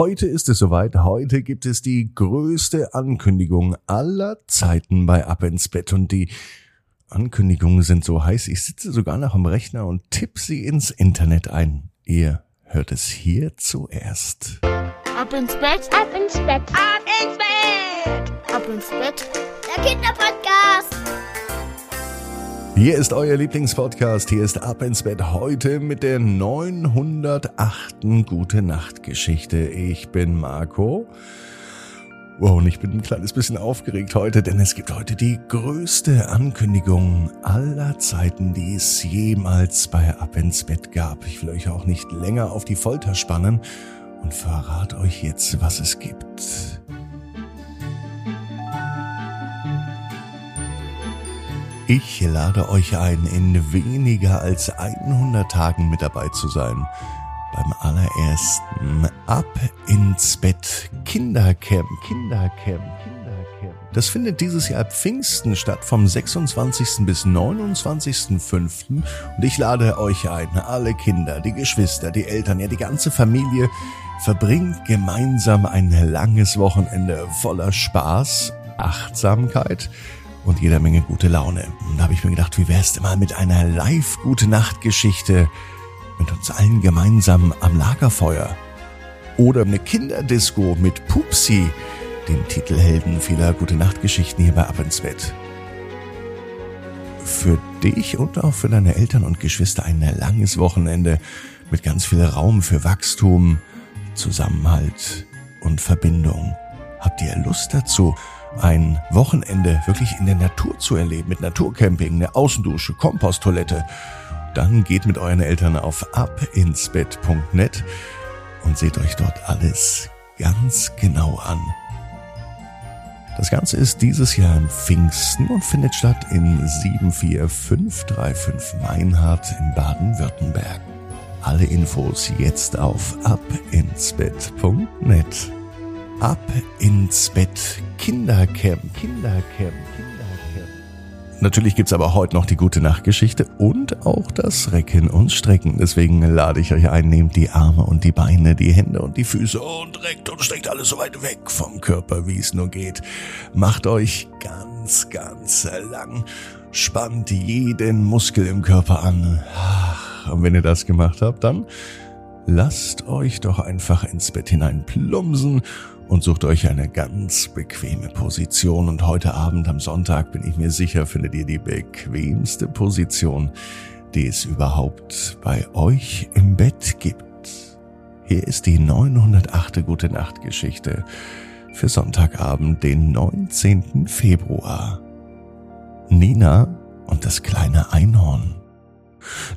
Heute ist es soweit. Heute gibt es die größte Ankündigung aller Zeiten bei Ab ins Bett und die Ankündigungen sind so heiß. Ich sitze sogar noch am Rechner und tippe sie ins Internet ein. Ihr hört es hier zuerst. Ab ins Bett, ab ins Bett, ab ins Bett, ab ins Bett. Der Kinderpodcast. Hier ist euer Lieblingspodcast. Hier ist Ab ins Bett heute mit der 908. Gute Nacht Geschichte. Ich bin Marco. Wow, und ich bin ein kleines bisschen aufgeregt heute, denn es gibt heute die größte Ankündigung aller Zeiten, die es jemals bei Ab ins Bett gab. Ich will euch auch nicht länger auf die Folter spannen und verrate euch jetzt, was es gibt. Ich lade euch ein, in weniger als 100 Tagen mit dabei zu sein. Beim allerersten Ab ins Bett Kindercamp, Kindercamp, Kindercamp. Das findet dieses Jahr Pfingsten statt, vom 26. bis 29.05. Und ich lade euch ein, alle Kinder, die Geschwister, die Eltern, ja die ganze Familie, verbringt gemeinsam ein langes Wochenende voller Spaß, Achtsamkeit, und jeder Menge gute Laune. Und da habe ich mir gedacht, wie wär's denn mal mit einer Live-Gute-Nacht-Geschichte mit uns allen gemeinsam am Lagerfeuer? Oder eine Kinderdisco mit Pupsi, dem Titelhelden vieler Gute-Nacht-Geschichten hier bei Ab ins Bett. Für dich und auch für deine Eltern und Geschwister ein langes Wochenende mit ganz viel Raum für Wachstum, Zusammenhalt und Verbindung. Habt ihr Lust dazu? Ein Wochenende wirklich in der Natur zu erleben, mit Naturcamping, eine Außendusche, Komposttoilette, dann geht mit euren Eltern auf abinsbett.net und seht euch dort alles ganz genau an. Das Ganze ist dieses Jahr im Pfingsten und findet statt in 74535 Meinhardt in Baden-Württemberg. Alle Infos jetzt auf abinsbett.net. Ab ins Bett Kindercamp, Kindercamp, Kindercamp. Natürlich gibt's aber heute noch die gute Nachtgeschichte und auch das Recken und Strecken. Deswegen lade ich euch ein, nehmt die Arme und die Beine, die Hände und die Füße und reckt und streckt alles so weit weg vom Körper, wie es nur geht. Macht euch ganz, ganz lang. Spannt jeden Muskel im Körper an. Und wenn ihr das gemacht habt, dann lasst euch doch einfach ins Bett hinein plumpsen und sucht euch eine ganz bequeme Position. Und heute Abend am Sonntag bin ich mir sicher, findet ihr die bequemste Position, die es überhaupt bei euch im Bett gibt. Hier ist die 908. Gute Nacht Geschichte für Sonntagabend, den 19. Februar. Nina und das kleine Einhorn.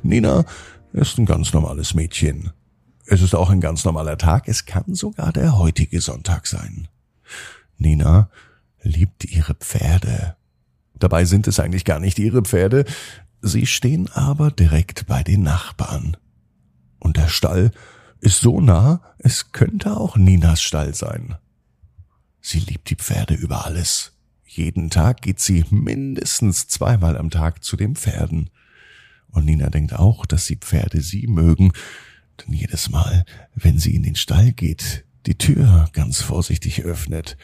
Nina ist ein ganz normales Mädchen. Es ist auch ein ganz normaler Tag, es kann sogar der heutige Sonntag sein. Nina liebt ihre Pferde. Dabei sind es eigentlich gar nicht ihre Pferde, sie stehen aber direkt bei den Nachbarn. Und der Stall ist so nah, es könnte auch Ninas Stall sein. Sie liebt die Pferde über alles. Jeden Tag geht sie mindestens zweimal am Tag zu den Pferden. Und Nina denkt auch, dass die Pferde sie mögen, denn jedes Mal, wenn sie in den Stall geht, die Tür ganz vorsichtig öffnet,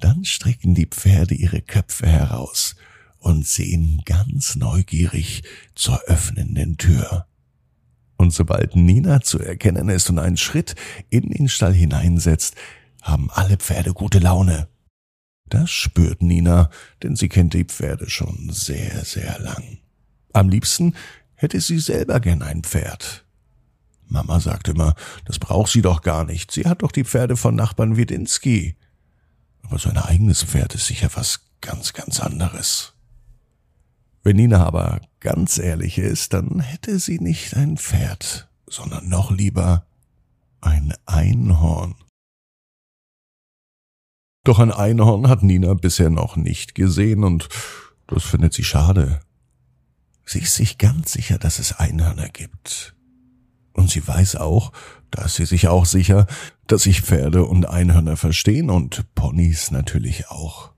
dann strecken die Pferde ihre Köpfe heraus und sehen ganz neugierig zur öffnenden Tür. Und sobald Nina zu erkennen ist und einen Schritt in den Stall hineinsetzt, haben alle Pferde gute Laune. Das spürt Nina, denn sie kennt die Pferde schon sehr, sehr lang. Am liebsten hätte sie selber gern ein Pferd. Mama sagt immer, das braucht sie doch gar nicht. Sie hat doch die Pferde von Nachbarn Widinski. Aber sein eigenes Pferd ist sicher was ganz, ganz anderes. Wenn Nina aber ganz ehrlich ist, dann hätte sie nicht ein Pferd, sondern noch lieber ein Einhorn. Doch ein Einhorn hat Nina bisher noch nicht gesehen und das findet sie schade. Sie ist sich ganz sicher, dass es Einhörner gibt. Und sie weiß auch, da ist sie sich auch sicher, dass sich Pferde und Einhörner verstehen und Ponys natürlich auch.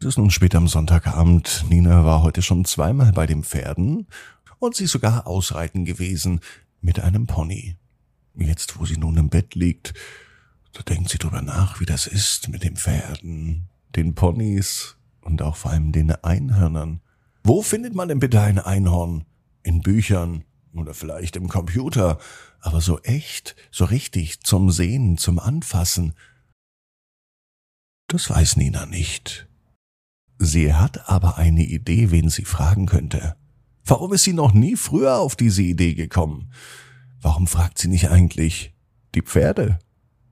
Es ist nun spät am Sonntagabend. Nina war heute schon zweimal bei den Pferden und sie sogar ausreiten gewesen mit einem Pony. Jetzt, wo sie nun im Bett liegt, Da denkt sie drüber nach, wie das ist mit den Pferden, den Ponys und auch vor allem den Einhörnern. Wo findet man denn bitte ein Einhorn? In Büchern oder vielleicht im Computer, aber so echt, so richtig zum Sehen, zum Anfassen. Das weiß Nina nicht. Sie hat aber eine Idee, wen sie fragen könnte. Warum ist sie noch nie früher auf diese Idee gekommen? Warum fragt sie nicht eigentlich die Pferde?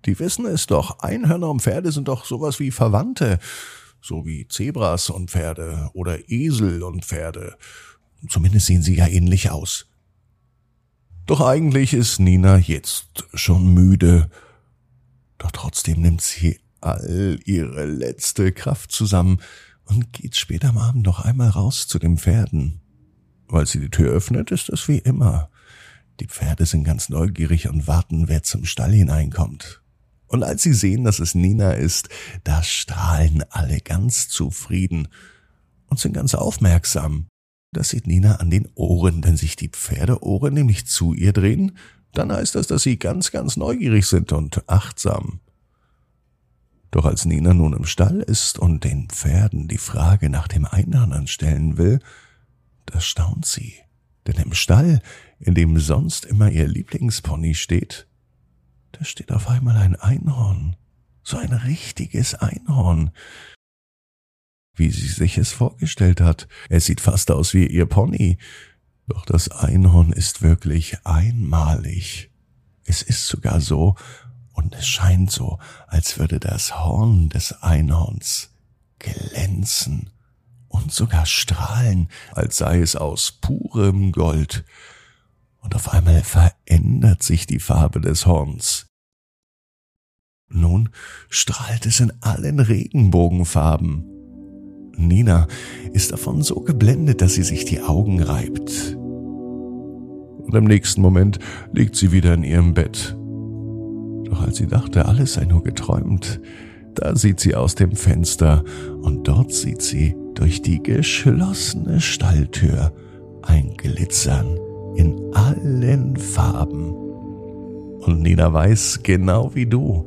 Die wissen es doch. Einhörner und Pferde sind doch sowas wie Verwandte. So wie Zebras und Pferde oder Esel und Pferde. Zumindest sehen sie ja ähnlich aus. Doch eigentlich ist Nina jetzt schon müde. Doch trotzdem nimmt sie all ihre letzte Kraft zusammen und geht später am Abend noch einmal raus zu den Pferden. Weil sie die Tür öffnet, ist es wie immer. Die Pferde sind ganz neugierig und warten, wer zum Stall hineinkommt. Und als sie sehen, dass es Nina ist, da strahlen alle ganz zufrieden und sind ganz aufmerksam. Das sieht Nina an den Ohren, wenn sich die Pferdeohren nämlich zu ihr drehen, dann heißt das, dass sie ganz, ganz neugierig sind und achtsam. Doch als Nina nun im Stall ist und den Pferden die Frage nach dem Einhörnern stellen will, da staunt sie. Denn im Stall, in dem sonst immer ihr Lieblingspony steht, da steht auf einmal ein Einhorn. So ein richtiges Einhorn. Wie sie sich es vorgestellt hat. Es sieht fast aus wie ihr Pony. Doch das Einhorn ist wirklich einmalig. Es ist sogar so, und es scheint so, als würde das Horn des Einhorns glänzen und sogar strahlen, als sei es aus purem Gold. Und auf einmal verändert sich die Farbe des Horns. Nun strahlt es in allen Regenbogenfarben. Nina ist davon so geblendet, dass sie sich die Augen reibt. Und im nächsten Moment liegt sie wieder in ihrem Bett. Doch als sie dachte, alles sei nur geträumt, da sieht sie aus dem Fenster und dort sieht sie durch die geschlossene Stalltür ein Glitzern in allen Farben. Und Nina weiß genau wie du,